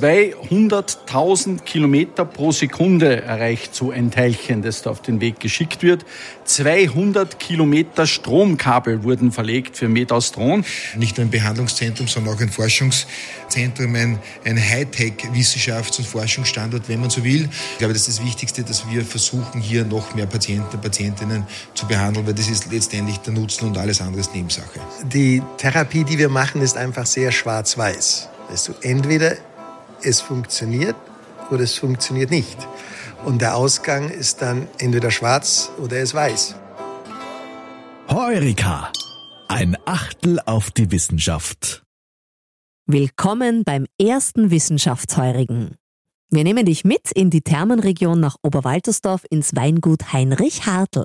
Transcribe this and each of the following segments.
200.000 Kilometer pro Sekunde erreicht so ein Teilchen, das da auf den Weg geschickt wird. 200 Kilometer Stromkabel wurden verlegt für Medastron. Nicht nur ein Behandlungszentrum, sondern auch ein Forschungszentrum, ein, ein Hightech-Wissenschafts- und Forschungsstandort, wenn man so will. Ich glaube, das ist das Wichtigste, dass wir versuchen, hier noch mehr Patienten und Patientinnen zu behandeln, weil das ist letztendlich der Nutzen und alles andere ist Nebensache. Die Therapie, die wir machen, ist einfach sehr schwarz-weiß. Also entweder es funktioniert oder es funktioniert nicht. Und der Ausgang ist dann entweder schwarz oder es weiß. Heurika. Ein Achtel auf die Wissenschaft. Willkommen beim ersten Wissenschaftsheurigen. Wir nehmen dich mit in die Thermenregion nach Oberwaltersdorf ins Weingut Heinrich Hartl.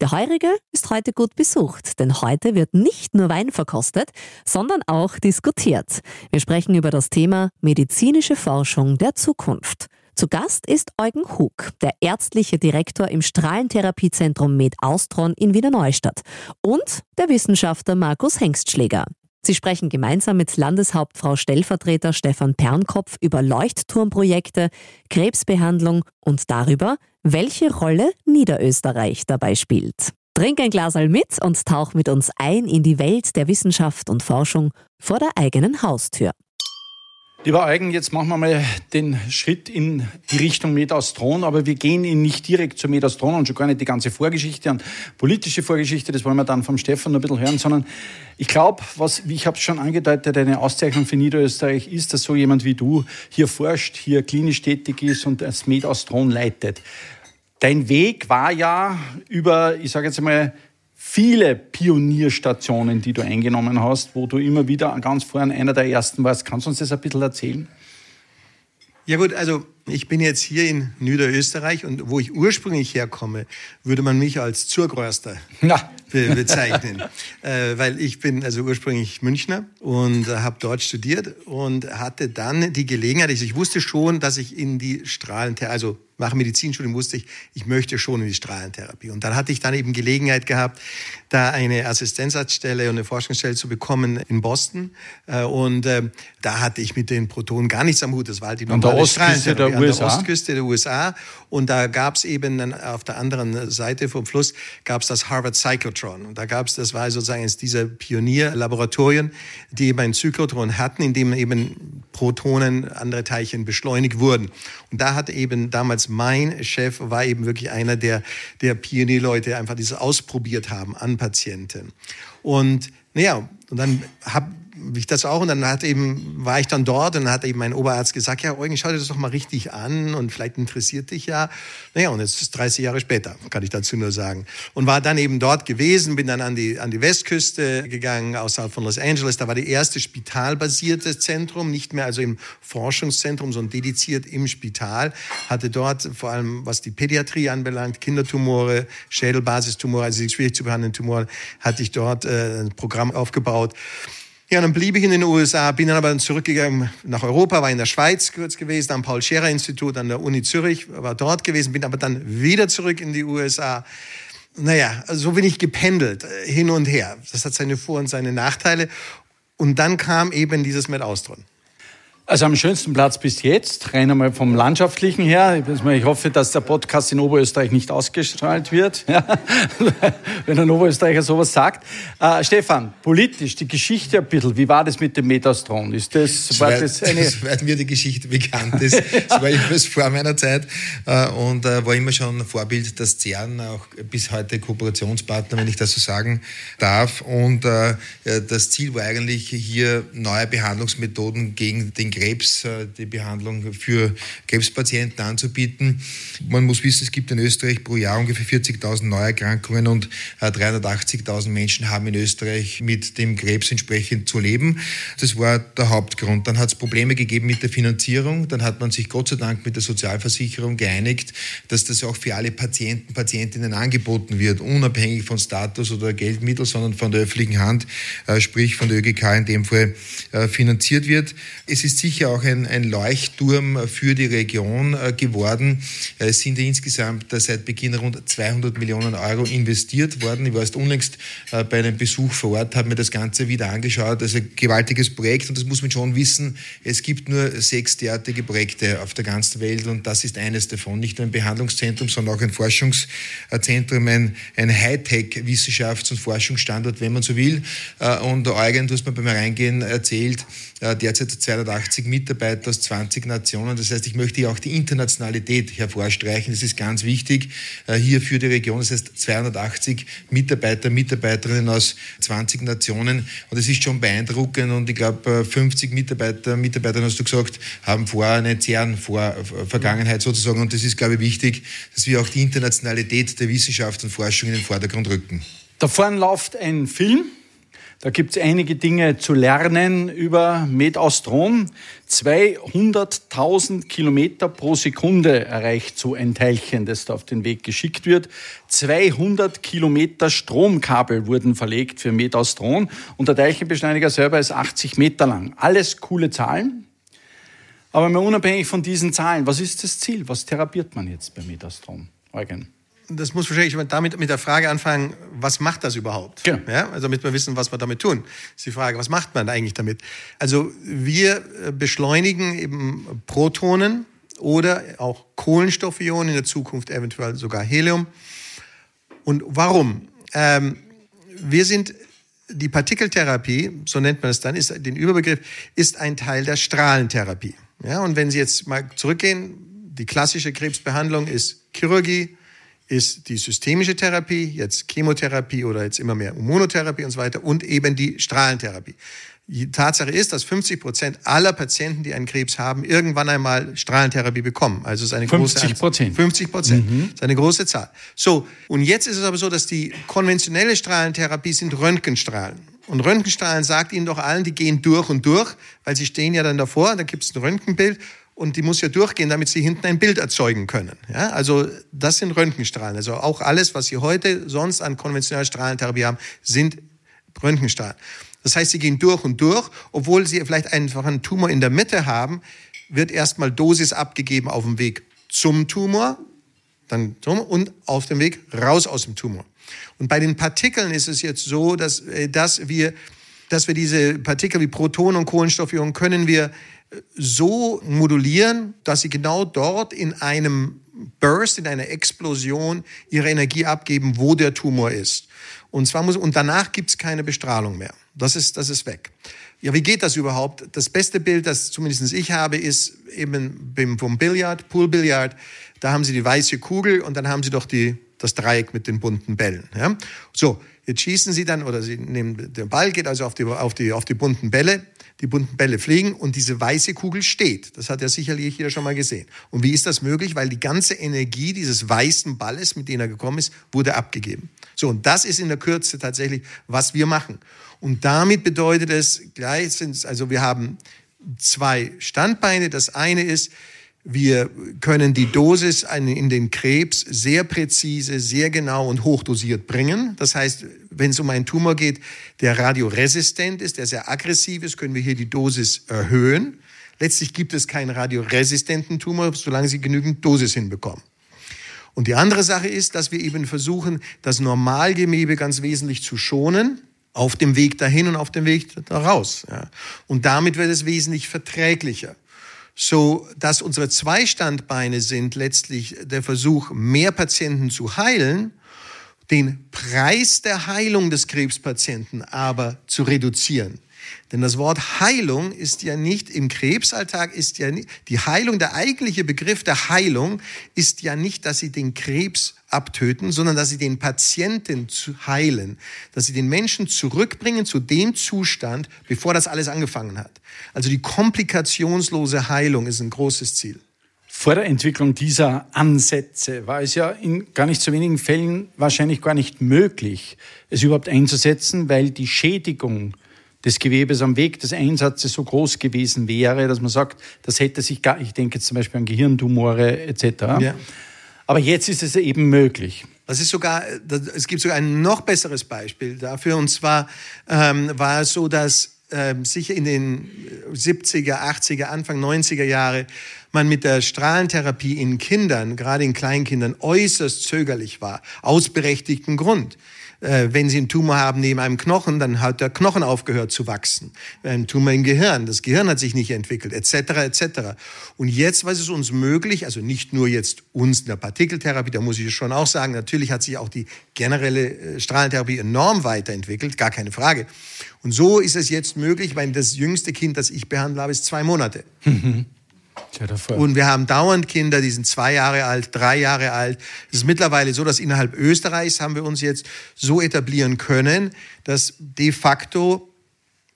Der Heurige ist heute gut besucht, denn heute wird nicht nur Wein verkostet, sondern auch diskutiert. Wir sprechen über das Thema medizinische Forschung der Zukunft. Zu Gast ist Eugen Hug, der ärztliche Direktor im Strahlentherapiezentrum Med Austron in Wiener Neustadt und der Wissenschaftler Markus Hengstschläger. Sie sprechen gemeinsam mit Landeshauptfrau Stellvertreter Stefan Pernkopf über Leuchtturmprojekte, Krebsbehandlung und darüber, welche Rolle Niederösterreich dabei spielt. Trink ein Glas mit und tauch mit uns ein in die Welt der Wissenschaft und Forschung vor der eigenen Haustür. Lieber Eugen, jetzt machen wir mal den Schritt in die Richtung Medastron, aber wir gehen ihn nicht direkt zu Medastron und schon gar nicht die ganze Vorgeschichte und politische Vorgeschichte, das wollen wir dann vom Stefan noch ein bisschen hören, sondern ich glaube, was, wie ich habe es schon angedeutet, eine Auszeichnung für Niederösterreich ist, dass so jemand wie du hier forscht, hier klinisch tätig ist und das Medastron leitet. Dein Weg war ja über, ich sage jetzt einmal, viele Pionierstationen, die du eingenommen hast, wo du immer wieder ganz vorne einer der ersten warst. Kannst du uns das ein bisschen erzählen? Ja gut, also ich bin jetzt hier in Niederösterreich und wo ich ursprünglich herkomme, würde man mich als Zurgröster be bezeichnen. äh, weil ich bin also ursprünglich Münchner und äh, habe dort studiert und hatte dann die Gelegenheit, also ich wusste schon, dass ich in die Strahlentherapie, also nach Medizinstudium wusste ich, ich möchte schon in die Strahlentherapie. Und dann hatte ich dann eben Gelegenheit gehabt, da eine Assistenzarztstelle und eine Forschungsstelle zu bekommen in Boston. Äh, und äh, da hatte ich mit den Protonen gar nichts am Hut. Das war halt die normale Strahlentherapie der USA. An der Ostküste der USA. Und da gab es eben auf der anderen Seite vom Fluss gab es das Harvard Cyclotron. Und da gab es, das war sozusagen eines dieser Pionierlaboratorien, die eben ein Zyklotron hatten, in dem eben Protonen, andere Teilchen beschleunigt wurden. Und da hat eben damals mein Chef war eben wirklich einer der, der Pionierleute, einfach dieses ausprobiert haben an Patienten. Und naja, und dann habe ich das auch und dann hat eben, war ich dann dort und dann hat eben mein Oberarzt gesagt, ja Eugen, schau dir das doch mal richtig an und vielleicht interessiert dich ja. Naja, und jetzt ist 30 Jahre später, kann ich dazu nur sagen. Und war dann eben dort gewesen, bin dann an die, an die Westküste gegangen, außerhalb von Los Angeles. Da war die erste spitalbasierte Zentrum, nicht mehr also im Forschungszentrum, sondern dediziert im Spital. Hatte dort vor allem, was die Pädiatrie anbelangt, Kindertumore, Schädelbasistumore, also die schwierig zu behandelnden Tumore, hatte ich dort äh, ein Programm aufgebaut. Ja, dann blieb ich in den USA, bin dann aber zurückgegangen nach Europa, war in der Schweiz kurz gewesen, am Paul-Scherer-Institut an der Uni Zürich, war dort gewesen, bin aber dann wieder zurück in die USA. Naja, so bin ich gependelt, äh, hin und her. Das hat seine Vor- und seine Nachteile. Und dann kam eben dieses mit Austron. Also am schönsten Platz bis jetzt, rein einmal vom Landschaftlichen her. Ich hoffe, dass der Podcast in Oberösterreich nicht ausgestrahlt wird, ja, wenn ein Oberösterreicher sowas sagt. Äh, Stefan, politisch, die Geschichte ein bisschen, wie war das mit dem Metastron? Ist das, war das eine... Soweit mir die Geschichte bekannt ist, das war etwas vor meiner Zeit äh, und äh, war immer schon ein Vorbild, dass CERN auch bis heute Kooperationspartner, wenn ich das so sagen darf. Und äh, das Ziel war eigentlich hier neue Behandlungsmethoden gegen den Krebs, äh, die Behandlung für Krebspatienten anzubieten. Man muss wissen, es gibt in Österreich pro Jahr ungefähr 40.000 Neuerkrankungen und 380.000 äh, Menschen haben in Österreich mit dem Krebs entsprechend zu leben. Das war der Hauptgrund. Dann hat es Probleme gegeben mit der Finanzierung. Dann hat man sich Gott sei Dank mit der Sozialversicherung geeinigt, dass das auch für alle Patienten, Patientinnen angeboten wird, unabhängig von Status oder Geldmittel, sondern von der öffentlichen Hand, äh, sprich von der ÖGK in dem Fall finanziert wird. Es ist sicher auch ein, ein Leuchtturm für die Region äh, geworden. Es sind insgesamt seit Beginn rund 200 Millionen Euro investiert worden. Ich war erst unlängst bei einem Besuch vor Ort, habe mir das Ganze wieder angeschaut. Das ist ein gewaltiges Projekt und das muss man schon wissen. Es gibt nur sechs derartige Projekte auf der ganzen Welt und das ist eines davon. Nicht nur ein Behandlungszentrum, sondern auch ein Forschungszentrum, ein, ein Hightech-Wissenschafts- und Forschungsstandort, wenn man so will. Und Eugen, du hast mir beim Reingehen erzählt, derzeit 280 Mitarbeiter aus 20 Nationen. Das heißt, ich möchte hier auch die Internationalität hervorstreichen. Das ist ganz wichtig äh, hier für die Region. Das heißt, 280 Mitarbeiter, Mitarbeiterinnen aus 20 Nationen. Und das ist schon beeindruckend. Und ich glaube, 50 Mitarbeiter, Mitarbeiterinnen, hast du gesagt, haben vor eine CERN vor Vergangenheit sozusagen. Und das ist, glaube ich, wichtig, dass wir auch die Internationalität der Wissenschaft und Forschung in den Vordergrund rücken. Da vorne läuft ein Film da gibt es einige Dinge zu lernen über Medastrom. 200.000 Kilometer pro Sekunde erreicht so ein Teilchen, das da auf den Weg geschickt wird. 200 Kilometer Stromkabel wurden verlegt für Medastron und der Teilchenbeschleuniger selber ist 80 Meter lang. Alles coole Zahlen. Aber mal unabhängig von diesen Zahlen, was ist das Ziel? Was therapiert man jetzt bei Medastrom? Eugen das muss wahrscheinlich damit mit der Frage anfangen, was macht das überhaupt? Genau. Ja, also damit wir wissen, was wir damit tun. Das ist die Frage, was macht man eigentlich damit? Also wir äh, beschleunigen eben Protonen oder auch Kohlenstoffionen, in der Zukunft eventuell sogar Helium. Und warum? Ähm, wir sind die Partikeltherapie, so nennt man es dann, ist den Überbegriff, ist ein Teil der Strahlentherapie. Ja, und wenn Sie jetzt mal zurückgehen, die klassische Krebsbehandlung ist Chirurgie, ist die systemische Therapie, jetzt Chemotherapie oder jetzt immer mehr Immunotherapie und so weiter und eben die Strahlentherapie. Die Tatsache ist, dass 50 Prozent aller Patienten, die einen Krebs haben, irgendwann einmal Strahlentherapie bekommen. Also es ist eine 50 große Prozent. 50 Prozent. Mhm. ist eine große Zahl. So. Und jetzt ist es aber so, dass die konventionelle Strahlentherapie sind Röntgenstrahlen. Und Röntgenstrahlen sagt Ihnen doch allen, die gehen durch und durch, weil sie stehen ja dann davor, da gibt es ein Röntgenbild und die muss ja durchgehen, damit sie hinten ein Bild erzeugen können. Ja, also das sind Röntgenstrahlen. Also auch alles, was Sie heute sonst an konventioneller Strahlentherapie haben, sind Röntgenstrahlen. Das heißt, sie gehen durch und durch, obwohl sie vielleicht einfach einen Tumor in der Mitte haben, wird erstmal Dosis abgegeben auf dem Weg zum Tumor, dann Tumor und auf dem Weg raus aus dem Tumor. Und bei den Partikeln ist es jetzt so, dass, äh, dass wir, dass wir diese Partikel wie Protonen und Kohlenstoffionen können wir so modulieren, dass sie genau dort in einem Burst, in einer Explosion ihre Energie abgeben, wo der Tumor ist. Und zwar muss, und danach gibt es keine Bestrahlung mehr. Das ist, das ist weg. Ja, wie geht das überhaupt? Das beste Bild, das zumindest ich habe, ist eben vom Billard, Poolbillard. Da haben sie die weiße Kugel und dann haben sie doch die, das Dreieck mit den bunten Bällen. Ja? So, jetzt schießen sie dann, oder sie nehmen, der Ball geht also auf die, auf die, auf die bunten Bälle die bunten Bälle fliegen und diese weiße Kugel steht. Das hat ja sicherlich jeder schon mal gesehen. Und wie ist das möglich? Weil die ganze Energie dieses weißen Balles, mit dem er gekommen ist, wurde abgegeben. So, und das ist in der Kürze tatsächlich, was wir machen. Und damit bedeutet es gleich, also wir haben zwei Standbeine. Das eine ist, wir können die Dosis in den Krebs sehr präzise, sehr genau und hochdosiert bringen. Das heißt, wenn es um einen Tumor geht, der radioresistent ist, der sehr aggressiv ist, können wir hier die Dosis erhöhen. Letztlich gibt es keinen radioresistenten Tumor, solange Sie genügend Dosis hinbekommen. Und die andere Sache ist, dass wir eben versuchen, das Normalgewebe ganz wesentlich zu schonen, auf dem Weg dahin und auf dem Weg da raus. Ja. Und damit wird es wesentlich verträglicher so dass unsere zwei Standbeine sind letztlich der Versuch, mehr Patienten zu heilen, den Preis der Heilung des Krebspatienten aber zu reduzieren. Denn das Wort Heilung ist ja nicht im Krebsalltag ist ja nicht, die Heilung, der eigentliche Begriff der Heilung ist ja nicht, dass sie den Krebs abtöten, sondern dass sie den Patienten zu heilen, dass sie den Menschen zurückbringen zu dem Zustand, bevor das alles angefangen hat. Also die komplikationslose Heilung ist ein großes Ziel. Vor der Entwicklung dieser Ansätze war es ja in gar nicht so wenigen Fällen wahrscheinlich gar nicht möglich, es überhaupt einzusetzen, weil die Schädigung des Gewebes am Weg des Einsatzes so groß gewesen wäre, dass man sagt, das hätte sich gar, ich denke jetzt zum Beispiel an Gehirntumore etc. Ja. Aber jetzt ist es eben möglich. Das ist sogar, es gibt sogar ein noch besseres Beispiel dafür. Und zwar ähm, war es so, dass ähm, sicher in den 70er, 80er, Anfang 90er Jahre man mit der Strahlentherapie in Kindern, gerade in Kleinkindern, äußerst zögerlich war, aus berechtigtem Grund äh, wenn Sie einen Tumor haben neben einem Knochen, dann hat der Knochen aufgehört zu wachsen. Ein Tumor im Gehirn, das Gehirn hat sich nicht entwickelt, etc., etc. Und jetzt war es uns möglich, also nicht nur jetzt uns in der Partikeltherapie, da muss ich schon auch sagen, natürlich hat sich auch die generelle äh, Strahlentherapie enorm weiterentwickelt, gar keine Frage. Und so ist es jetzt möglich, weil das jüngste Kind, das ich behandle habe, ist zwei Monate. Und wir haben dauernd Kinder, die sind zwei Jahre alt, drei Jahre alt. Es ist mittlerweile so, dass innerhalb Österreichs haben wir uns jetzt so etablieren können, dass de facto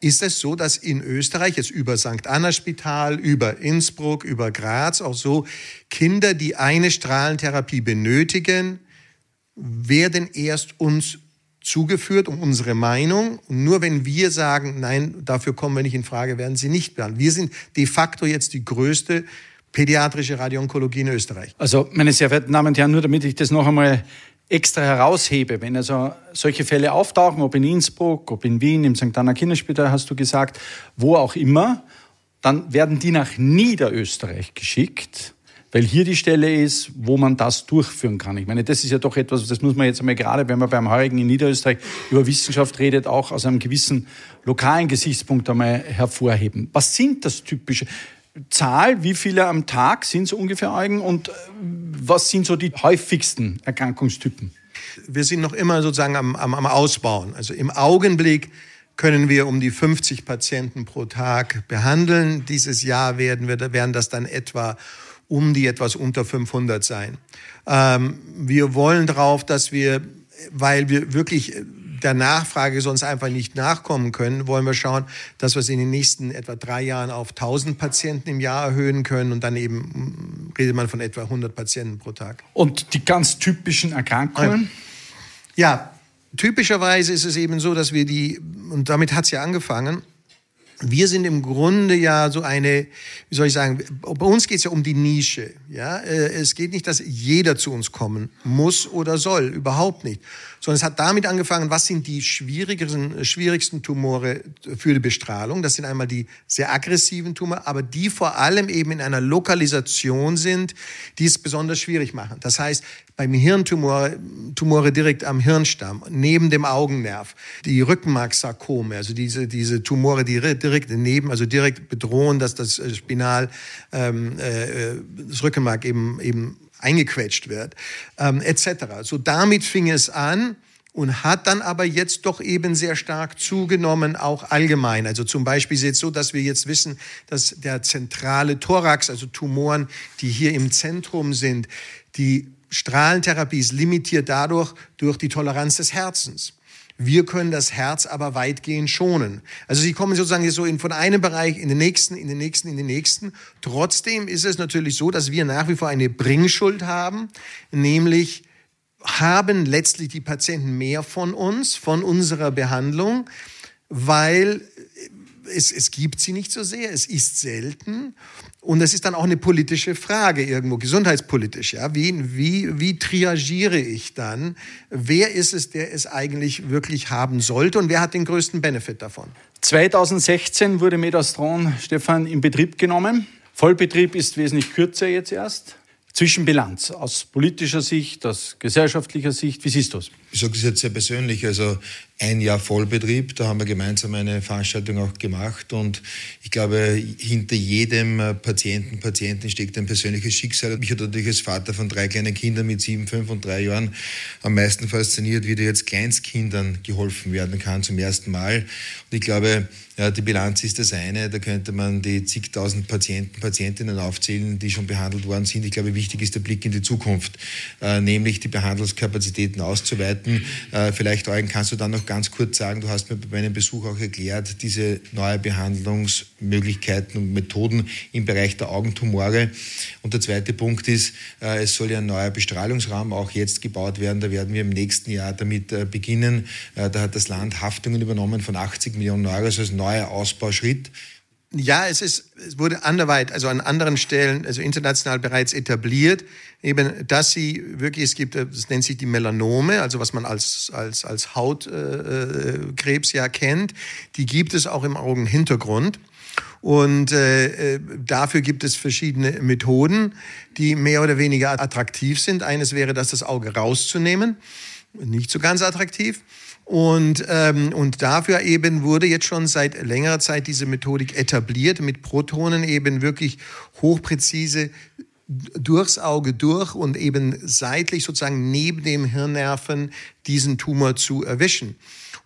ist es so, dass in Österreich jetzt über St. Anna Spital, über Innsbruck, über Graz auch so Kinder, die eine Strahlentherapie benötigen, werden erst uns zugeführt um unsere Meinung. Und nur wenn wir sagen, nein, dafür kommen wir nicht in Frage, werden sie nicht behandelt. Wir sind de facto jetzt die größte pädiatrische Radioonkologie in Österreich. Also, meine sehr verehrten Damen und Herren, nur damit ich das noch einmal extra heraushebe, wenn also solche Fälle auftauchen, ob in Innsbruck, ob in Wien, im St. Anna Kinderspital, hast du gesagt, wo auch immer, dann werden die nach Niederösterreich geschickt weil hier die Stelle ist, wo man das durchführen kann. Ich meine, das ist ja doch etwas, das muss man jetzt einmal gerade, wenn man beim Heurigen in Niederösterreich über Wissenschaft redet, auch aus einem gewissen lokalen Gesichtspunkt einmal hervorheben. Was sind das typische? Zahl, wie viele am Tag sind so ungefähr Eugen und äh, was sind so die häufigsten Erkrankungstypen? Wir sind noch immer sozusagen am, am, am Ausbauen. Also im Augenblick können wir um die 50 Patienten pro Tag behandeln. Dieses Jahr werden, wir, werden das dann etwa um die etwas unter 500 sein. Ähm, wir wollen darauf, dass wir, weil wir wirklich der Nachfrage sonst einfach nicht nachkommen können, wollen wir schauen, dass wir es in den nächsten etwa drei Jahren auf 1000 Patienten im Jahr erhöhen können und dann eben mm, redet man von etwa 100 Patienten pro Tag. Und die ganz typischen Erkrankungen? Ja, typischerweise ist es eben so, dass wir die, und damit hat es ja angefangen, wir sind im Grunde ja so eine, wie soll ich sagen, bei uns geht es ja um die Nische. Ja? Äh, es geht nicht, dass jeder zu uns kommen muss oder soll, überhaupt nicht sondern es hat damit angefangen, was sind die schwierigsten, schwierigsten Tumore für die Bestrahlung. Das sind einmal die sehr aggressiven Tumore, aber die vor allem eben in einer Lokalisation sind, die es besonders schwierig machen. Das heißt, beim Hirntumor, Tumore direkt am Hirnstamm, neben dem Augennerv, die Rückenmarksarkome, also diese, diese Tumore, die direkt neben, also direkt bedrohen, dass das Spinal, ähm, äh, das Rückenmark eben, eben eingequetscht wird, ähm, etc. So damit fing es an und hat dann aber jetzt doch eben sehr stark zugenommen, auch allgemein. Also zum Beispiel ist es jetzt so, dass wir jetzt wissen, dass der zentrale Thorax, also Tumoren, die hier im Zentrum sind, die Strahlentherapie ist limitiert dadurch durch die Toleranz des Herzens. Wir können das Herz aber weitgehend schonen. Also sie kommen sozusagen so in, von einem Bereich in den nächsten, in den nächsten, in den nächsten. Trotzdem ist es natürlich so, dass wir nach wie vor eine Bringschuld haben, nämlich haben letztlich die Patienten mehr von uns, von unserer Behandlung, weil es, es gibt sie nicht so sehr, es ist selten und es ist dann auch eine politische Frage irgendwo, gesundheitspolitisch. Ja? Wie, wie, wie triagiere ich dann? Wer ist es, der es eigentlich wirklich haben sollte und wer hat den größten Benefit davon? 2016 wurde Medastron, Stefan, in Betrieb genommen. Vollbetrieb ist wesentlich kürzer jetzt erst. Zwischenbilanz aus politischer Sicht, aus gesellschaftlicher Sicht, wie siehst du es? Ich sage es jetzt sehr persönlich. Also ein Jahr Vollbetrieb. Da haben wir gemeinsam eine Veranstaltung auch gemacht. Und ich glaube, hinter jedem äh, Patienten, Patientin steckt ein persönliches Schicksal. Mich hat natürlich als Vater von drei kleinen Kindern mit sieben, fünf und drei Jahren am meisten fasziniert, wie da jetzt Kleinstkindern geholfen werden kann zum ersten Mal. Und ich glaube, ja, die Bilanz ist das eine. Da könnte man die zigtausend Patienten, Patientinnen aufzählen, die schon behandelt worden sind. Ich glaube, wichtig ist der Blick in die Zukunft, äh, nämlich die Behandlungskapazitäten auszuweiten. Äh, vielleicht, Eugen, kannst du dann noch ganz kurz sagen, du hast mir bei meinem Besuch auch erklärt, diese neue Behandlungsmöglichkeiten und Methoden im Bereich der Augentumore. Und der zweite Punkt ist, äh, es soll ja ein neuer Bestrahlungsraum auch jetzt gebaut werden. Da werden wir im nächsten Jahr damit äh, beginnen. Äh, da hat das Land Haftungen übernommen von 80 Millionen Euro, also als neuer Ausbauschritt. Ja, es ist, es wurde anderweit, also an anderen Stellen, also international bereits etabliert, eben, dass sie wirklich, es gibt, das nennt sich die Melanome, also was man als, als, als Hautkrebs äh, ja kennt, die gibt es auch im Augenhintergrund. Und äh, äh, dafür gibt es verschiedene Methoden, die mehr oder weniger attraktiv sind. Eines wäre, das das Auge rauszunehmen. Nicht so ganz attraktiv. Und, ähm, und dafür eben wurde jetzt schon seit längerer Zeit diese Methodik etabliert, mit Protonen eben wirklich hochpräzise durchs Auge durch und eben seitlich sozusagen neben dem Hirnnerven diesen Tumor zu erwischen.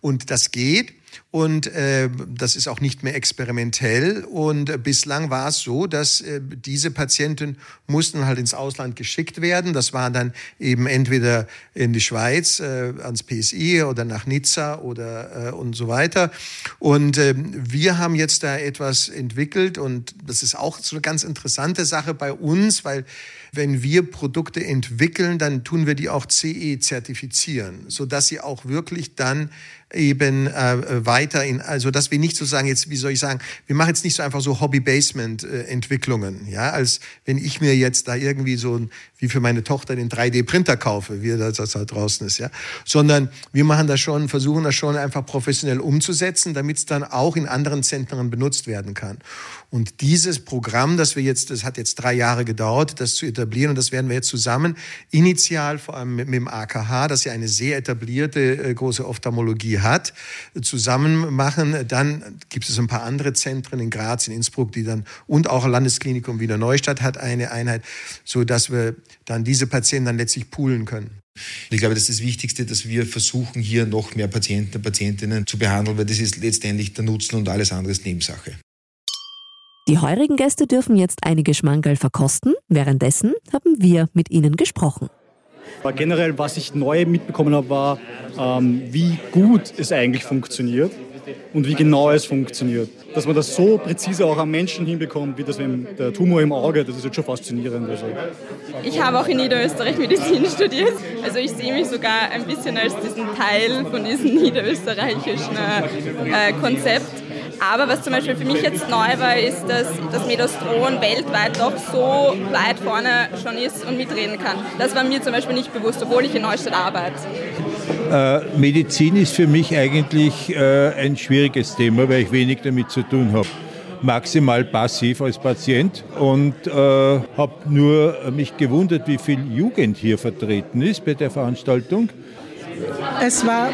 Und das geht. Und äh, das ist auch nicht mehr experimentell. Und äh, bislang war es so, dass äh, diese Patienten mussten halt ins Ausland geschickt werden. Das war dann eben entweder in die Schweiz, äh, ans PSI oder nach Nizza oder äh, und so weiter. Und äh, wir haben jetzt da etwas entwickelt und das ist auch so eine ganz interessante Sache bei uns, weil wenn wir Produkte entwickeln, dann tun wir die auch CE zertifizieren, sodass sie auch wirklich dann eben äh, weiter in, also dass wir nicht so sagen, jetzt, wie soll ich sagen, wir machen jetzt nicht so einfach so Hobby-Basement-Entwicklungen, ja, als wenn ich mir jetzt da irgendwie so ein, wie für meine Tochter den 3D-Printer kaufe, wie das, das halt draußen ist, ja, sondern wir machen das schon, versuchen das schon einfach professionell umzusetzen, damit es dann auch in anderen Zentren benutzt werden kann. Und dieses Programm, das wir jetzt, das hat jetzt drei Jahre gedauert, das zu etablieren und das werden wir jetzt zusammen initial vor allem mit, mit dem AKH, das ja eine sehr etablierte äh, große Ophthalmologie hat, zusammen machen. Dann gibt es ein paar andere Zentren in Graz, in Innsbruck, die dann und auch Landesklinikum Wiener Neustadt hat eine Einheit, so dass wir dann diese Patienten dann letztlich poolen können. Ich glaube, das ist das Wichtigste, dass wir versuchen, hier noch mehr Patienten und Patientinnen zu behandeln, weil das ist letztendlich der Nutzen und alles andere ist Nebensache. Die heurigen Gäste dürfen jetzt einige Schmankerl verkosten. Währenddessen haben wir mit ihnen gesprochen. Generell, was ich neu mitbekommen habe, war, ähm, wie gut es eigentlich funktioniert und wie genau es funktioniert. Dass man das so präzise auch am Menschen hinbekommt, wie das mit der Tumor im Auge, das ist jetzt schon faszinierend. Also. Ich habe auch in Niederösterreich Medizin studiert. Also ich sehe mich sogar ein bisschen als diesen Teil von diesem niederösterreichischen äh, Konzept. Aber was zum Beispiel für mich jetzt neu war, ist, dass das Medostron weltweit doch so weit vorne schon ist und mitreden kann. Das war mir zum Beispiel nicht bewusst, obwohl ich in Neustadt arbeite. Äh, Medizin ist für mich eigentlich äh, ein schwieriges Thema, weil ich wenig damit zu tun habe. Maximal passiv als Patient und äh, habe nur mich gewundert, wie viel Jugend hier vertreten ist bei der Veranstaltung. Es war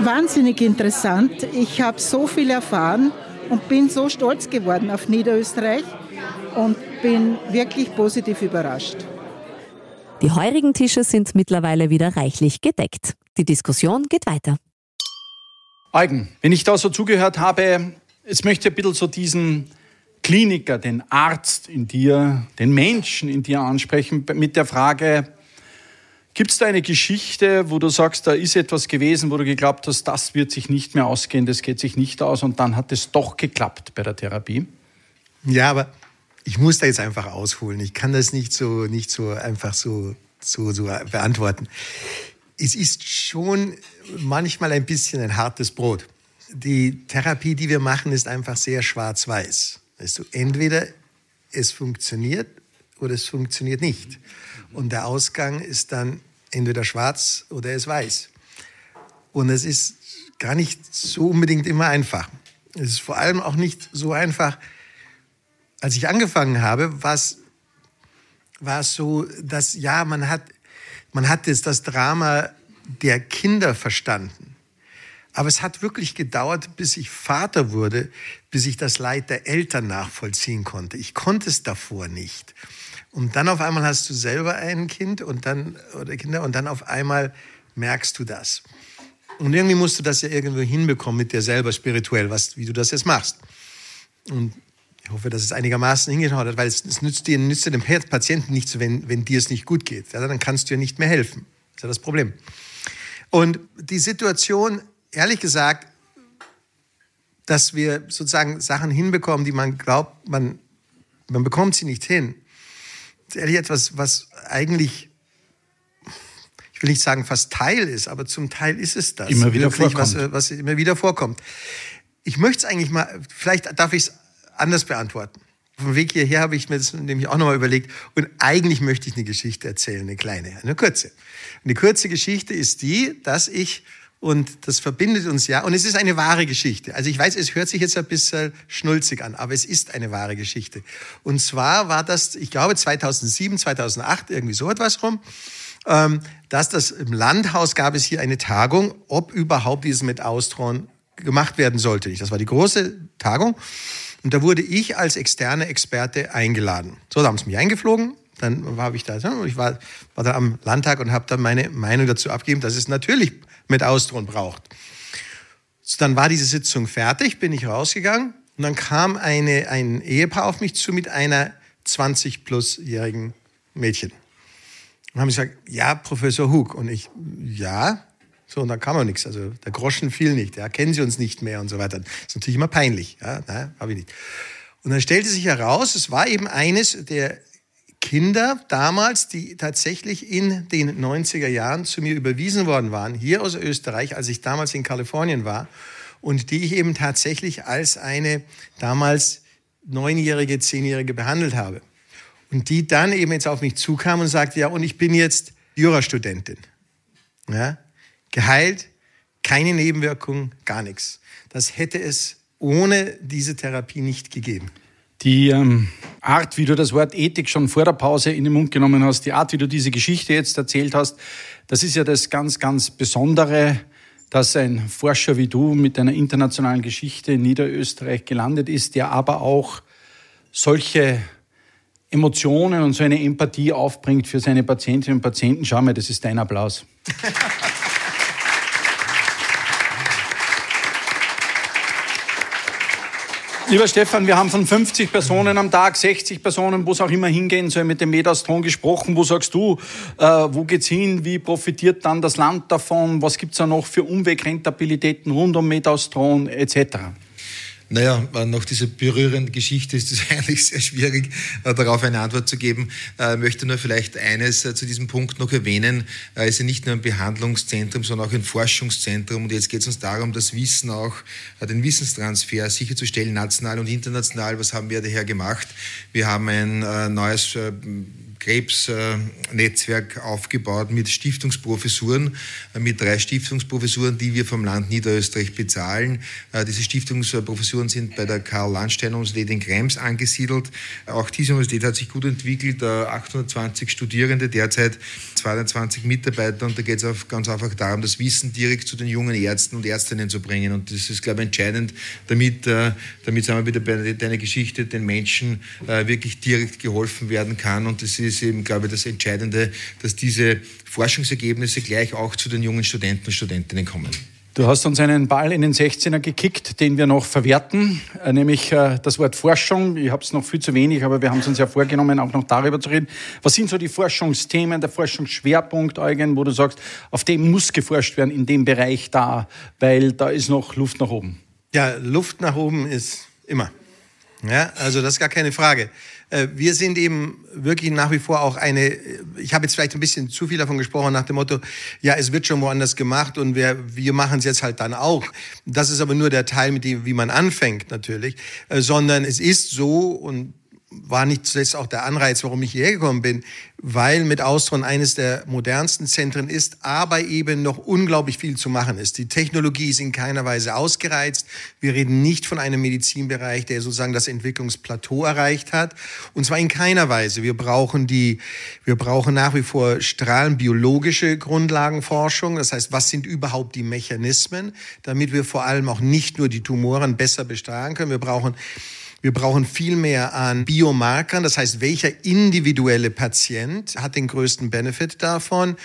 wahnsinnig interessant. Ich habe so viel erfahren und bin so stolz geworden auf Niederösterreich und bin wirklich positiv überrascht. Die heurigen Tische sind mittlerweile wieder reichlich gedeckt. Die Diskussion geht weiter. Eugen, wenn ich da so zugehört habe, jetzt möchte ich ein bisschen so diesen Kliniker, den Arzt in dir, den Menschen in dir ansprechen mit der Frage, gibt es da eine Geschichte, wo du sagst, da ist etwas gewesen, wo du geglaubt hast, das wird sich nicht mehr ausgehen, das geht sich nicht aus und dann hat es doch geklappt bei der Therapie? Ja, aber ich muss da jetzt einfach ausholen. Ich kann das nicht so, nicht so einfach so, so, so beantworten. Es ist schon manchmal ein bisschen ein hartes Brot. Die Therapie, die wir machen, ist einfach sehr schwarz-weiß. Weißt du, entweder es funktioniert oder es funktioniert nicht. Und der Ausgang ist dann entweder schwarz oder es weiß. Und es ist gar nicht so unbedingt immer einfach. Es ist vor allem auch nicht so einfach, als ich angefangen habe, war es, so, dass ja, man hat, man hat jetzt das Drama der Kinder verstanden. Aber es hat wirklich gedauert, bis ich Vater wurde, bis ich das Leid der Eltern nachvollziehen konnte. Ich konnte es davor nicht. Und dann auf einmal hast du selber ein Kind und dann, oder Kinder, und dann auf einmal merkst du das. Und irgendwie musst du das ja irgendwo hinbekommen mit dir selber spirituell, was, wie du das jetzt machst. Und ich hoffe, dass es einigermaßen hingeschaut hat, weil es, es nützt, dir, nützt dir dem Patienten nichts, wenn, wenn dir es nicht gut geht. Ja, dann kannst du ja nicht mehr helfen. Das ist ja das Problem. Und die Situation, ehrlich gesagt, dass wir sozusagen Sachen hinbekommen, die man glaubt, man, man bekommt sie nicht hin. Ehrlich etwas, was eigentlich, ich will nicht sagen fast Teil ist, aber zum Teil ist es das. Immer wieder Wirklich, vorkommt. Was, was immer wieder vorkommt. Ich möchte es eigentlich mal, vielleicht darf ich es anders beantworten. Auf dem Weg hierher habe ich mir das nämlich auch nochmal überlegt. Und eigentlich möchte ich eine Geschichte erzählen, eine kleine, eine kurze. Eine kurze Geschichte ist die, dass ich, und das verbindet uns ja, und es ist eine wahre Geschichte. Also ich weiß, es hört sich jetzt ein bisschen schnulzig an, aber es ist eine wahre Geschichte. Und zwar war das, ich glaube, 2007, 2008, irgendwie so etwas rum ähm, dass das im Landhaus gab es hier eine Tagung, ob überhaupt dieses mit Austron gemacht werden sollte. Das war die große Tagung. Und da wurde ich als externe Experte eingeladen. So, da haben sie mich eingeflogen. Dann war ich da, ich war, war da am Landtag und habe dann meine Meinung dazu abgegeben, dass es natürlich mit Austron braucht. So, dann war diese Sitzung fertig, bin ich rausgegangen und dann kam eine, ein Ehepaar auf mich zu mit einer 20-plus-jährigen Mädchen. Und haben gesagt, ja, Professor Hug. Und ich, ja, so, und dann kam auch nichts. Also der Groschen fiel nicht. Ja, kennen Sie uns nicht mehr und so weiter. Das ist natürlich immer peinlich. Ja, habe ich nicht. Und dann stellte sich heraus, es war eben eines der Kinder damals, die tatsächlich in den 90er Jahren zu mir überwiesen worden waren, hier aus Österreich, als ich damals in Kalifornien war, und die ich eben tatsächlich als eine damals neunjährige, zehnjährige behandelt habe. Und die dann eben jetzt auf mich zukam und sagte, ja, und ich bin jetzt Jurastudentin. Ja, geheilt, keine Nebenwirkungen, gar nichts. Das hätte es ohne diese Therapie nicht gegeben. Die ähm, Art, wie du das Wort Ethik schon vor der Pause in den Mund genommen hast, die Art, wie du diese Geschichte jetzt erzählt hast, das ist ja das ganz, ganz Besondere, dass ein Forscher wie du mit einer internationalen Geschichte in Niederösterreich gelandet ist, der aber auch solche Emotionen und so eine Empathie aufbringt für seine Patientinnen und Patienten. Schau mal, das ist dein Applaus. Lieber Stefan, wir haben von 50 Personen am Tag, 60 Personen, wo es auch immer hingehen soll, mit dem Medastron gesprochen. Wo sagst du, äh, wo geht's hin? Wie profitiert dann das Land davon? Was gibt's da noch für Umwegrentabilitäten rund um Medastron etc.? Naja, nach dieser berührenden Geschichte ist es eigentlich sehr schwierig, äh, darauf eine Antwort zu geben. Ich äh, möchte nur vielleicht eines äh, zu diesem Punkt noch erwähnen. Es ist ja nicht nur ein Behandlungszentrum, sondern auch ein Forschungszentrum. Und jetzt geht es uns darum, das Wissen auch, den Wissenstransfer sicherzustellen, national und international. Was haben wir daher gemacht? Wir haben ein neues Krebsnetzwerk aufgebaut mit Stiftungsprofessuren, äh, mit drei Stiftungsprofessuren, die wir vom Land Niederösterreich bezahlen. Äh, diese Stiftungsprofessuren sind bei der Karl-Landstein-Universität in Krems angesiedelt. Auch diese Universität hat sich gut entwickelt, 820 Studierende, derzeit 220 Mitarbeiter und da geht es ganz einfach darum, das Wissen direkt zu den jungen Ärzten und Ärztinnen zu bringen und das ist, glaube ich, entscheidend, damit, äh, damit sind wir wieder bei deiner Geschichte, den Menschen wirklich direkt geholfen werden kann und das ist ist eben, glaube ich, das Entscheidende, dass diese Forschungsergebnisse gleich auch zu den jungen Studenten und Studentinnen kommen. Du hast uns einen Ball in den 16er gekickt, den wir noch verwerten, äh, nämlich äh, das Wort Forschung. Ich habe es noch viel zu wenig, aber wir haben es uns ja vorgenommen, auch noch darüber zu reden. Was sind so die Forschungsthemen, der Forschungsschwerpunkt, Eugen, wo du sagst, auf dem muss geforscht werden, in dem Bereich da, weil da ist noch Luft nach oben? Ja, Luft nach oben ist immer. Ja, also das ist gar keine Frage. Äh, wir sind eben wirklich nach wie vor auch eine, ich habe jetzt vielleicht ein bisschen zu viel davon gesprochen, nach dem Motto, ja, es wird schon woanders gemacht und wir, wir machen es jetzt halt dann auch. Das ist aber nur der Teil, mit dem, wie man anfängt natürlich, äh, sondern es ist so und war nicht zuletzt auch der Anreiz, warum ich hierher gekommen bin, weil mit Austron eines der modernsten Zentren ist, aber eben noch unglaublich viel zu machen ist. Die Technologie ist in keiner Weise ausgereizt. Wir reden nicht von einem Medizinbereich, der sozusagen das Entwicklungsplateau erreicht hat. Und zwar in keiner Weise. Wir brauchen die, wir brauchen nach wie vor strahlenbiologische Grundlagenforschung. Das heißt, was sind überhaupt die Mechanismen, damit wir vor allem auch nicht nur die Tumoren besser bestrahlen können. Wir brauchen wir brauchen viel mehr an Biomarkern, das heißt, welcher individuelle Patient hat den größten Benefit davon?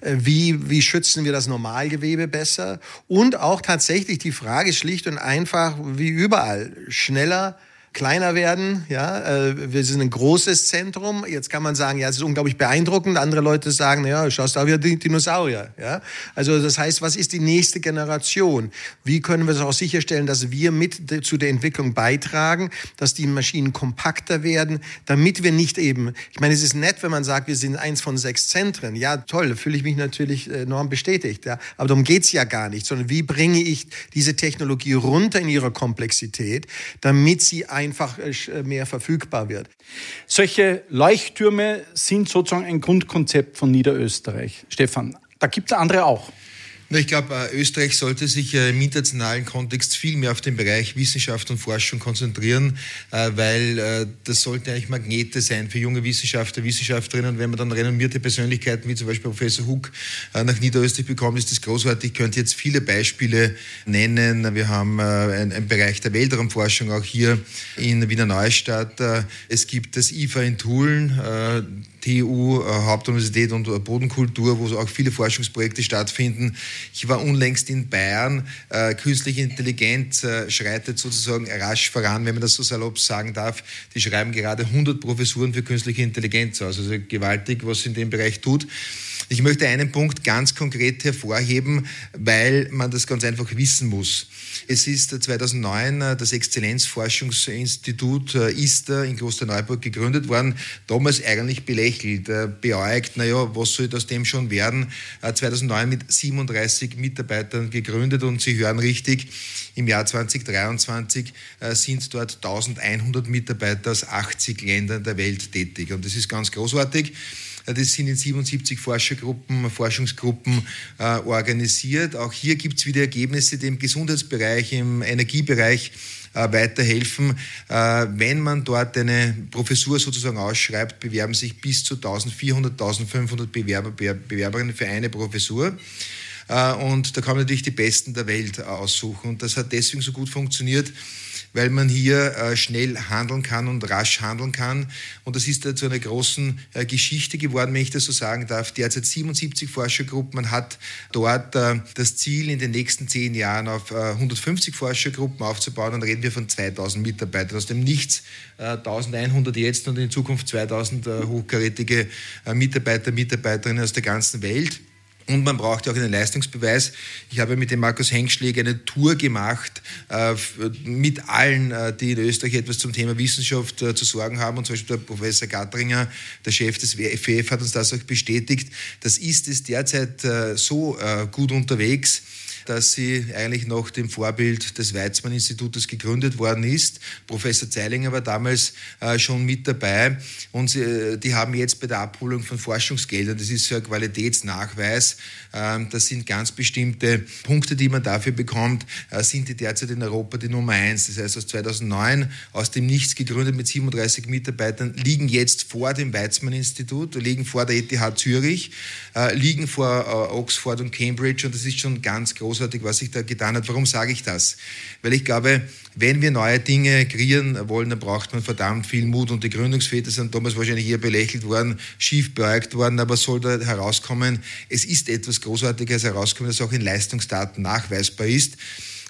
Äh, wie, wie schützen wir das Normalgewebe besser? Und auch tatsächlich die Frage schlicht und einfach, wie überall, schneller, kleiner werden. Ja, äh, wir sind ein großes Zentrum. Jetzt kann man sagen, ja, es ist unglaublich beeindruckend. Andere Leute sagen, ja, schaust da wieder Dinosaurier. Ja, also das heißt, was ist die nächste Generation? Wie können wir es auch sicherstellen, dass wir mit zu der Entwicklung beitragen, dass die Maschinen kompakter werden, damit wir nicht eben, ich meine, es ist nett, wenn man sagt, wir sind eins von sechs Zentren. Ja, toll, fühle ich mich natürlich enorm bestätigt. Ja, aber darum geht's ja gar nicht, sondern wie bringe ich diese Technologie runter in ihrer Komplexität, damit sie ein einfach äh, mehr verfügbar wird. Solche Leuchttürme sind sozusagen ein Grundkonzept von Niederösterreich. Stefan, da gibt es andere auch. Ich glaube, äh, Österreich sollte sich äh, im internationalen Kontext viel mehr auf den Bereich Wissenschaft und Forschung konzentrieren, äh, weil das sollte eigentlich Magnete sein für junge Wissenschaftler, Wissenschaftlerinnen. Und wenn man dann renommierte Persönlichkeiten wie zum Beispiel Professor Huck nach Niederösterreich bekommt, ist das großartig. Ich könnte jetzt viele Beispiele nennen. Wir haben einen Bereich der Weltraumforschung auch hier in Wiener Neustadt. Es gibt das IFA in Tulln TU, äh, Hauptuniversität und äh, Bodenkultur, wo auch viele Forschungsprojekte stattfinden. Ich war unlängst in Bayern. Äh, künstliche Intelligenz schreitet sozusagen rasch voran, wenn man das so salopp sagen darf. Die schreiben gerade 100 Professuren für künstliche Intelligenz aus. Also gewaltig, was in dem Bereich tut. Ich möchte einen Punkt ganz konkret hervorheben, weil man das ganz einfach wissen muss. Es ist 2009 äh, das Exzellenzforschungsinstitut äh, ISTA in Klosterneuburg gegründet worden. Damals eigentlich belächelt, äh, beäugt, naja, was soll das dem schon werden? 2009 mit 37 Mitarbeitern gegründet und Sie hören richtig, im Jahr 2023 sind dort 1100 Mitarbeiter aus 80 Ländern der Welt tätig. Und das ist ganz großartig. Das sind in 77 Forschergruppen, Forschungsgruppen äh, organisiert. Auch hier gibt es wieder Ergebnisse, die im Gesundheitsbereich, im Energiebereich äh, weiterhelfen. Äh, wenn man dort eine Professur sozusagen ausschreibt, bewerben sich bis zu 1400, 1500 Bewerber, Bewerberinnen für eine Professur. Äh, und da kann man natürlich die Besten der Welt aussuchen. Und das hat deswegen so gut funktioniert, weil man hier äh, schnell handeln kann und rasch handeln kann. Und das ist zu einer großen äh, Geschichte geworden, wenn ich das so sagen darf. Derzeit 77 Forschergruppen. Man hat dort äh, das Ziel, in den nächsten zehn Jahren auf 150 Forschergruppen aufzubauen. Dann reden wir von 2000 Mitarbeitern. Aus dem Nichts 1100 jetzt und in Zukunft 2000 hochkarätige Mitarbeiter, Mitarbeiterinnen aus der ganzen Welt. Und man braucht ja auch einen Leistungsbeweis. Ich habe mit dem Markus Hengschläger eine Tour gemacht äh, mit allen, äh, die in Österreich etwas zum Thema Wissenschaft äh, zu sorgen haben. Und zum Beispiel der Professor Gatteringer, der Chef des WFF, hat uns das auch bestätigt. Das ist es derzeit äh, so äh, gut unterwegs dass sie eigentlich nach dem Vorbild des Weizmann-Institutes gegründet worden ist. Professor Zeilinger war damals äh, schon mit dabei und äh, die haben jetzt bei der Abholung von Forschungsgeldern, das ist so ein Qualitätsnachweis, äh, das sind ganz bestimmte Punkte, die man dafür bekommt, äh, sind die derzeit in Europa die Nummer eins. Das heißt, aus 2009 aus dem Nichts gegründet mit 37 Mitarbeitern, liegen jetzt vor dem Weizmann-Institut, liegen vor der ETH Zürich, liegen vor Oxford und Cambridge und das ist schon ganz groß großartig, was sich da getan hat. Warum sage ich das? Weil ich glaube, wenn wir neue Dinge kreieren wollen, dann braucht man verdammt viel Mut. Und die Gründungsväter sind damals wahrscheinlich eher belächelt worden, schief beäugt worden, aber soll da herauskommen, es ist etwas Großartiges herauskommen, das auch in Leistungsdaten nachweisbar ist.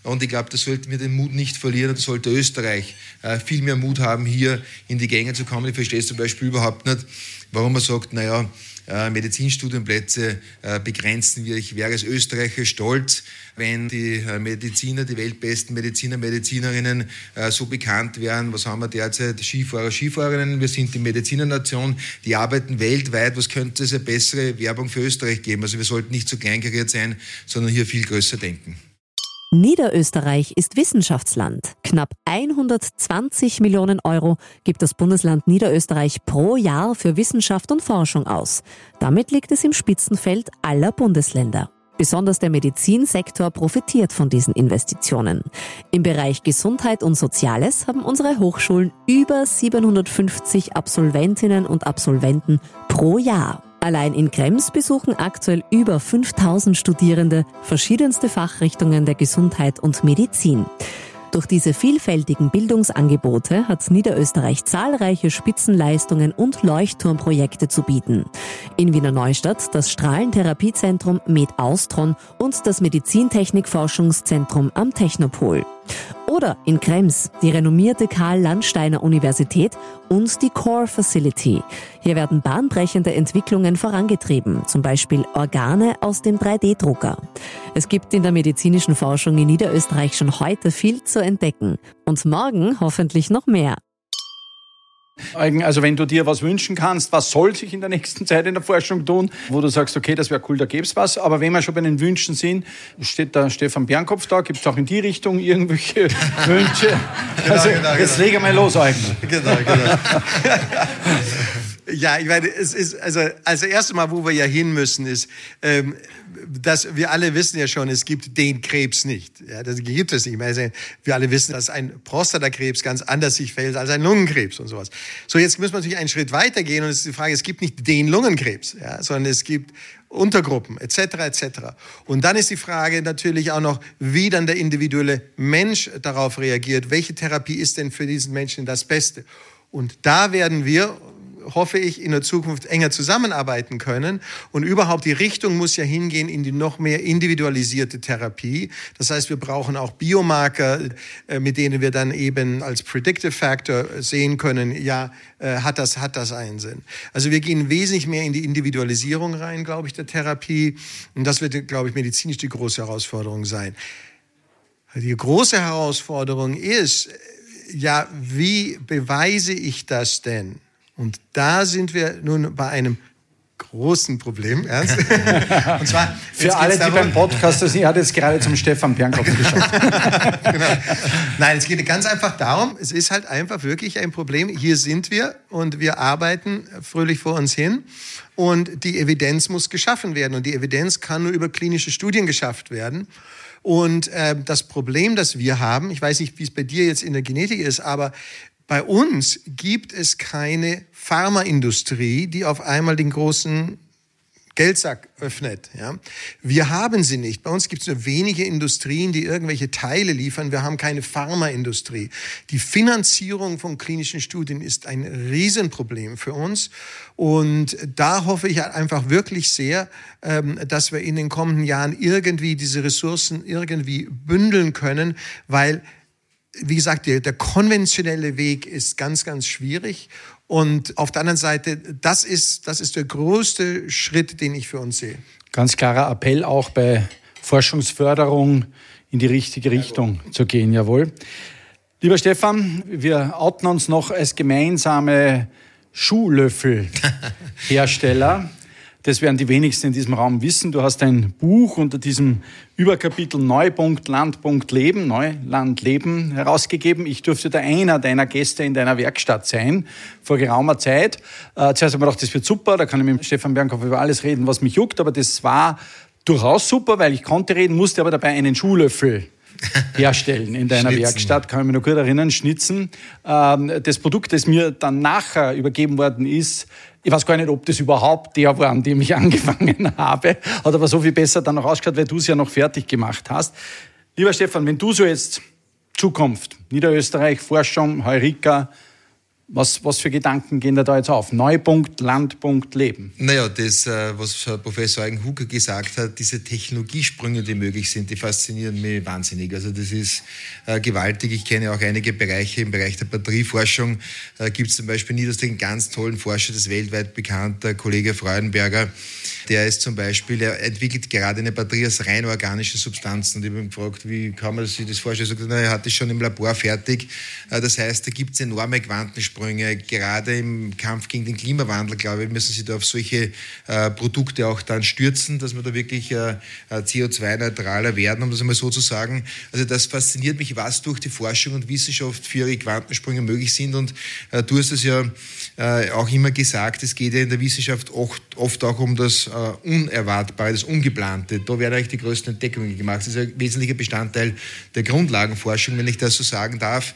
Und ich glaube, da sollten wir den Mut nicht verlieren und sollte Österreich äh, viel mehr Mut haben, hier in die Gänge zu kommen. Ich verstehe es zum Beispiel überhaupt nicht, warum man sagt, naja, Medizinstudienplätze äh, begrenzen wir. Ich wäre als Österreicher stolz, wenn die äh, Mediziner, die weltbesten Mediziner, Medizinerinnen so bekannt wären. Was haben wir derzeit? Skifahrer, Skifahrerinnen. Wir sind die Medizinernation. Die arbeiten weltweit. Was könnte es eine bessere Werbung für Österreich geben? Also wir sollten nicht zu kleinkariert sein, sondern hier viel größer denken. Niederösterreich ist Wissenschaftsland. Knapp 120 Millionen Euro gibt das Bundesland Niederösterreich pro Jahr für Wissenschaft und Forschung aus. Damit liegt es im Spitzenfeld aller Bundesländer. Besonders der Medizinsektor profitiert von diesen Investitionen. Im Bereich Gesundheit und Soziales haben unsere Hochschulen über 750 Absolventinnen und Absolventen pro Jahr. Allein in Krems besuchen aktuell über 5000 Studierende verschiedenste Fachrichtungen der Gesundheit und Medizin. Durch diese vielfältigen Bildungsangebote hat Niederösterreich zahlreiche Spitzenleistungen und Leuchtturmprojekte zu bieten. In Wiener Neustadt das Strahlentherapiezentrum Med Austron und das Medizintechnikforschungszentrum am Technopol. Oder in Krems die renommierte Karl-Landsteiner Universität und die Core Facility. Hier werden bahnbrechende Entwicklungen vorangetrieben, zum Beispiel Organe aus dem 3D-Drucker. Es gibt in der medizinischen Forschung in Niederösterreich schon heute viel zu entdecken und morgen hoffentlich noch mehr. Also wenn du dir was wünschen kannst, was soll sich in der nächsten Zeit in der Forschung tun, wo du sagst, okay, das wäre cool, da gäbe es was. Aber wenn wir schon bei den Wünschen sind, steht da Stefan Bernkopf da, gibt es auch in die Richtung irgendwelche Wünsche? genau, also genau, jetzt genau. lege mal los, Eugen. Genau, genau. Ja, ich meine, es ist, also, als erstes Mal, wo wir ja hin müssen, ist, ähm, dass wir alle wissen ja schon, es gibt den Krebs nicht. Ja, das gibt es nicht. Also, wir alle wissen, dass ein Prostatakrebs ganz anders sich verhält als ein Lungenkrebs und sowas. So, jetzt müssen wir natürlich einen Schritt weitergehen und es ist die Frage, es gibt nicht den Lungenkrebs, ja, sondern es gibt Untergruppen etc. etc. Und dann ist die Frage natürlich auch noch, wie dann der individuelle Mensch darauf reagiert. Welche Therapie ist denn für diesen Menschen das Beste? Und da werden wir hoffe ich, in der Zukunft enger zusammenarbeiten können. Und überhaupt die Richtung muss ja hingehen in die noch mehr individualisierte Therapie. Das heißt, wir brauchen auch Biomarker, äh, mit denen wir dann eben als Predictive Factor sehen können, ja, äh, hat das, hat das einen Sinn. Also wir gehen wesentlich mehr in die Individualisierung rein, glaube ich, der Therapie. Und das wird, glaube ich, medizinisch die große Herausforderung sein. Die große Herausforderung ist, ja, wie beweise ich das denn? Und da sind wir nun bei einem großen Problem, ernst. Und zwar für alle, die beim Podcast sind, er hat jetzt gerade zum Stefan Bernkopf geschaut. genau. Nein, es geht ganz einfach darum, es ist halt einfach wirklich ein Problem. Hier sind wir und wir arbeiten fröhlich vor uns hin und die Evidenz muss geschaffen werden und die Evidenz kann nur über klinische Studien geschafft werden. Und äh, das Problem, das wir haben, ich weiß nicht, wie es bei dir jetzt in der Genetik ist, aber bei uns gibt es keine Pharmaindustrie, die auf einmal den großen Geldsack öffnet. Ja? Wir haben sie nicht. Bei uns gibt es nur wenige Industrien, die irgendwelche Teile liefern. Wir haben keine Pharmaindustrie. Die Finanzierung von klinischen Studien ist ein Riesenproblem für uns. Und da hoffe ich einfach wirklich sehr, ähm, dass wir in den kommenden Jahren irgendwie diese Ressourcen irgendwie bündeln können, weil wie gesagt, der, der konventionelle Weg ist ganz, ganz schwierig. Und auf der anderen Seite, das ist, das ist der größte Schritt, den ich für uns sehe. Ganz klarer Appell auch bei Forschungsförderung in die richtige Richtung zu gehen, jawohl. Lieber Stefan, wir outen uns noch als gemeinsame Schuhlöffelhersteller. Das werden die wenigsten in diesem Raum wissen. Du hast ein Buch unter diesem Überkapitel Neupunkt Landpunkt Leben, Neuland Leben herausgegeben. Ich durfte da einer deiner Gäste in deiner Werkstatt sein, vor geraumer Zeit. Äh, zuerst habe ich mir gedacht, das wird super, da kann ich mit Stefan Bernkopf über alles reden, was mich juckt, aber das war durchaus super, weil ich konnte reden, musste aber dabei einen Schuhlöffel herstellen in deiner Schnitzen. Werkstatt, kann ich mich noch gut erinnern, Schnitzen. Ähm, das Produkt, das mir dann nachher übergeben worden ist, ich weiß gar nicht, ob das überhaupt der war, an dem ich angefangen habe. Hat aber so viel besser dann noch ausgeschaut, weil du es ja noch fertig gemacht hast. Lieber Stefan, wenn du so jetzt Zukunft, Niederösterreich, Forschung, Heurika, was, was für Gedanken gehen da jetzt auf? Neupunkt, Landpunkt, Leben. Naja, das, äh, was Professor Eigenhuger gesagt hat, diese Technologiesprünge, die möglich sind, die faszinieren mich wahnsinnig. Also das ist äh, gewaltig. Ich kenne auch einige Bereiche im Bereich der Batterieforschung. Äh, Gibt es zum Beispiel nie den ganz tollen Forscher, das weltweit bekannte Kollege Freudenberger, der ist zum Beispiel, er entwickelt gerade eine Batterie aus rein organischen Substanzen. Und ich habe ihn gefragt, wie kann man sich das vorstellen? Er hat das schon im Labor fertig. Das heißt, da gibt es enorme Quantensprünge. Gerade im Kampf gegen den Klimawandel, glaube ich, müssen sie da auf solche äh, Produkte auch dann stürzen, dass wir da wirklich äh, CO2-neutraler werden, um das einmal so zu sagen. Also das fasziniert mich, was durch die Forschung und Wissenschaft für ihre Quantensprünge möglich sind. Und äh, du hast es ja äh, auch immer gesagt, es geht ja in der Wissenschaft oft, oft auch um das äh, Unerwartbare, das Ungeplante. Da werden eigentlich die größten Entdeckungen gemacht. Das ist ein wesentlicher Bestandteil der Grundlagenforschung, wenn ich das so sagen darf.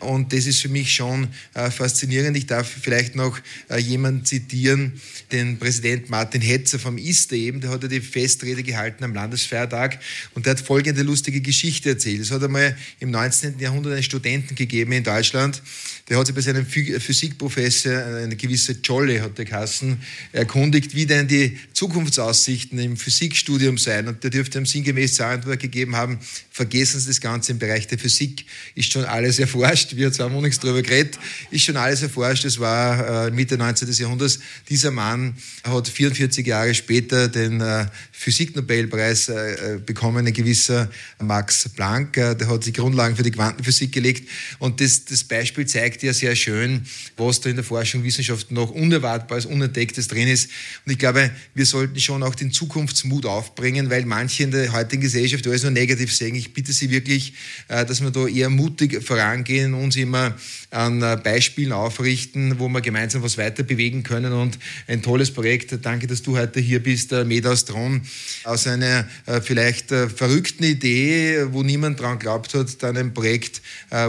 Und das ist für mich schon äh, faszinierend. Ich darf vielleicht noch äh, jemanden zitieren, den Präsident Martin Hetzer vom ISTE eben, der hat ja die Festrede gehalten am Landesfeiertag und der hat folgende lustige Geschichte erzählt. Es hat einmal im 19. Jahrhundert einen Studenten gegeben in Deutschland, der hat sich bei seinem Phy- Physikprofessor, eine gewisse Jolle hat der Kassen, erkundigt, erkundigt, wie denn die Zukunftsaussichten im Physikstudium seien. Und der dürfte ihm sinngemäß zur Antwort gegeben haben, vergessen Sie das Ganze im Bereich der Physik, ist schon alles erforscht. Wir haben auch nichts darüber geredet, ist schon alles erforscht. Es war äh, Mitte 19. Jahrhunderts. Dieser Mann hat 44 Jahre später den äh, Physiknobelpreis äh, bekommen, ein gewisser Max Planck. Der hat die Grundlagen für die Quantenphysik gelegt. Und das, das Beispiel zeigt ja sehr schön, was da in der Forschung, Wissenschaft noch Unerwartbares, Unentdecktes drin ist. Und ich glaube, wir sollten schon auch den Zukunftsmut aufbringen, weil manche in der heutigen Gesellschaft alles nur negativ sehen. Ich bitte Sie wirklich, äh, dass wir da eher mutig vorangehen uns immer an äh, Beispielen aufrichten, wo wir gemeinsam was weiter bewegen können. Und ein tolles Projekt. Danke, dass du heute hier bist, Medaustron. Aus einer äh, vielleicht verrückten Idee, wo niemand dran glaubt hat, dann ein Projekt,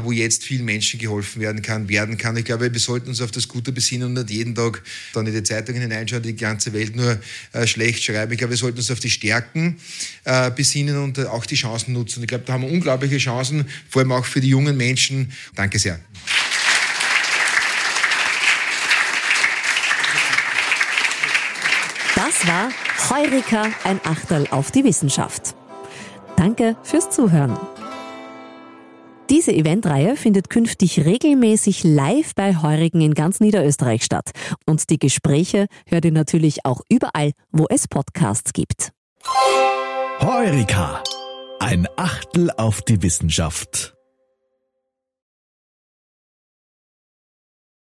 wo jetzt vielen Menschen geholfen werden kann, werden kann. Ich glaube, wir sollten uns auf das Gute besinnen und nicht jeden Tag dann in die Zeitungen hineinschauen, die ganze Welt nur schlecht schreiben. Ich glaube, wir sollten uns auf die Stärken besinnen und auch die Chancen nutzen. Ich glaube, da haben wir unglaubliche Chancen, vor allem auch für die jungen Menschen. Danke sehr. Das war Heurika, ein Achterl auf die Wissenschaft. Danke fürs Zuhören. Diese Eventreihe findet künftig regelmäßig live bei Heurigen in ganz Niederösterreich statt. Und die Gespräche hört ihr natürlich auch überall, wo es Podcasts gibt. Heurika, ein Achtel auf die Wissenschaft.